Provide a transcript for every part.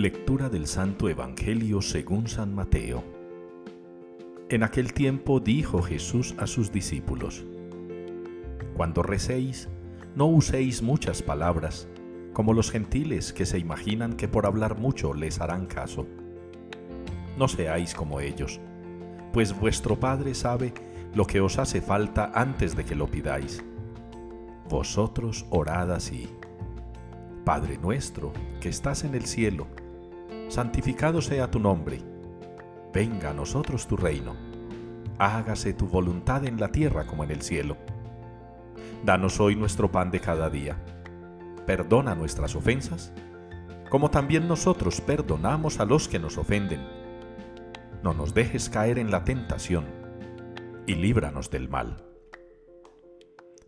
Lectura del Santo Evangelio según San Mateo. En aquel tiempo dijo Jesús a sus discípulos, Cuando recéis, no uséis muchas palabras, como los gentiles que se imaginan que por hablar mucho les harán caso. No seáis como ellos, pues vuestro Padre sabe lo que os hace falta antes de que lo pidáis. Vosotros orad así. Padre nuestro, que estás en el cielo, santificado sea tu nombre. Venga a nosotros tu reino. Hágase tu voluntad en la tierra como en el cielo. Danos hoy nuestro pan de cada día. Perdona nuestras ofensas, como también nosotros perdonamos a los que nos ofenden. No nos dejes caer en la tentación, y líbranos del mal.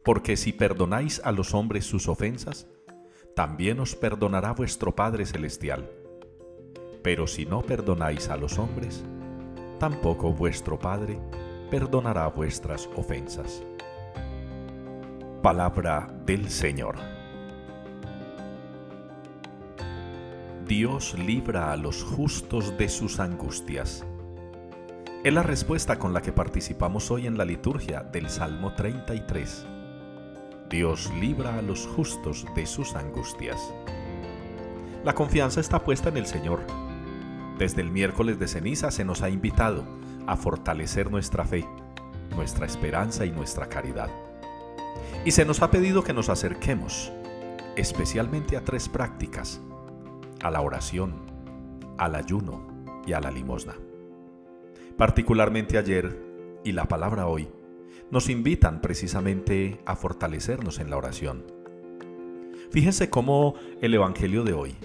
Porque si perdonáis a los hombres sus ofensas, también os perdonará vuestro Padre Celestial. Pero si no perdonáis a los hombres, tampoco vuestro Padre perdonará vuestras ofensas. Palabra del Señor. Dios libra a los justos de sus angustias. Es la respuesta con la que participamos hoy en la liturgia del Salmo 33. Dios libra a los justos de sus angustias. La confianza está puesta en el Señor. Desde el miércoles de ceniza se nos ha invitado a fortalecer nuestra fe, nuestra esperanza y nuestra caridad. Y se nos ha pedido que nos acerquemos especialmente a tres prácticas, a la oración, al ayuno y a la limosna. Particularmente ayer y la palabra hoy nos invitan precisamente a fortalecernos en la oración. Fíjense cómo el Evangelio de hoy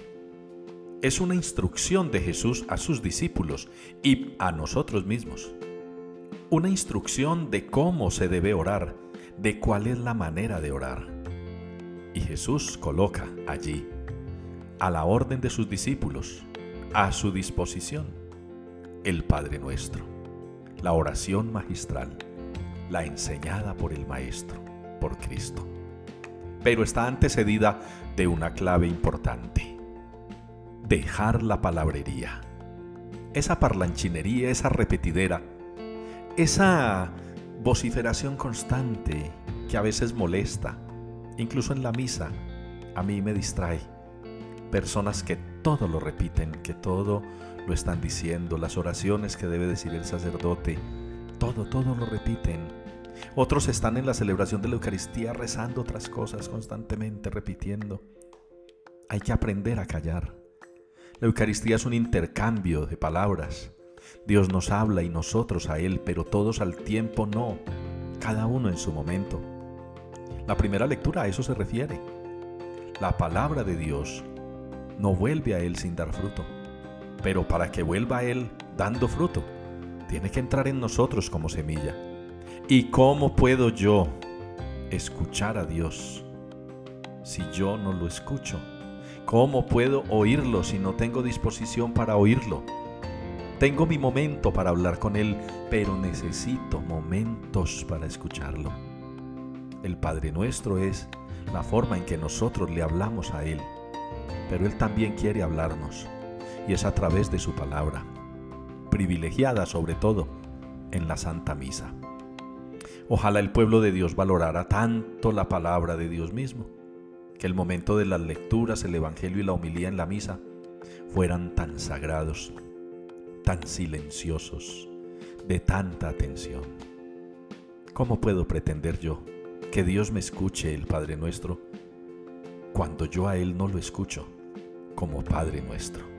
es una instrucción de Jesús a sus discípulos y a nosotros mismos. Una instrucción de cómo se debe orar, de cuál es la manera de orar. Y Jesús coloca allí, a la orden de sus discípulos, a su disposición, el Padre nuestro, la oración magistral la enseñada por el Maestro, por Cristo. Pero está antecedida de una clave importante. Dejar la palabrería. Esa parlanchinería, esa repetidera, esa vociferación constante que a veces molesta, incluso en la misa, a mí me distrae. Personas que todo lo repiten, que todo lo están diciendo, las oraciones que debe decir el sacerdote, todo, todo lo repiten. Otros están en la celebración de la Eucaristía rezando otras cosas constantemente, repitiendo. Hay que aprender a callar. La Eucaristía es un intercambio de palabras. Dios nos habla y nosotros a Él, pero todos al tiempo no, cada uno en su momento. La primera lectura a eso se refiere. La palabra de Dios no vuelve a Él sin dar fruto, pero para que vuelva a Él dando fruto, tiene que entrar en nosotros como semilla. ¿Y cómo puedo yo escuchar a Dios si yo no lo escucho? ¿Cómo puedo oírlo si no tengo disposición para oírlo? Tengo mi momento para hablar con Él, pero necesito momentos para escucharlo. El Padre nuestro es la forma en que nosotros le hablamos a Él, pero Él también quiere hablarnos, y es a través de su palabra privilegiada sobre todo en la Santa Misa. Ojalá el pueblo de Dios valorara tanto la palabra de Dios mismo, que el momento de las lecturas, el Evangelio y la homilía en la misa fueran tan sagrados, tan silenciosos, de tanta atención. ¿Cómo puedo pretender yo que Dios me escuche el Padre nuestro cuando yo a Él no lo escucho como Padre nuestro?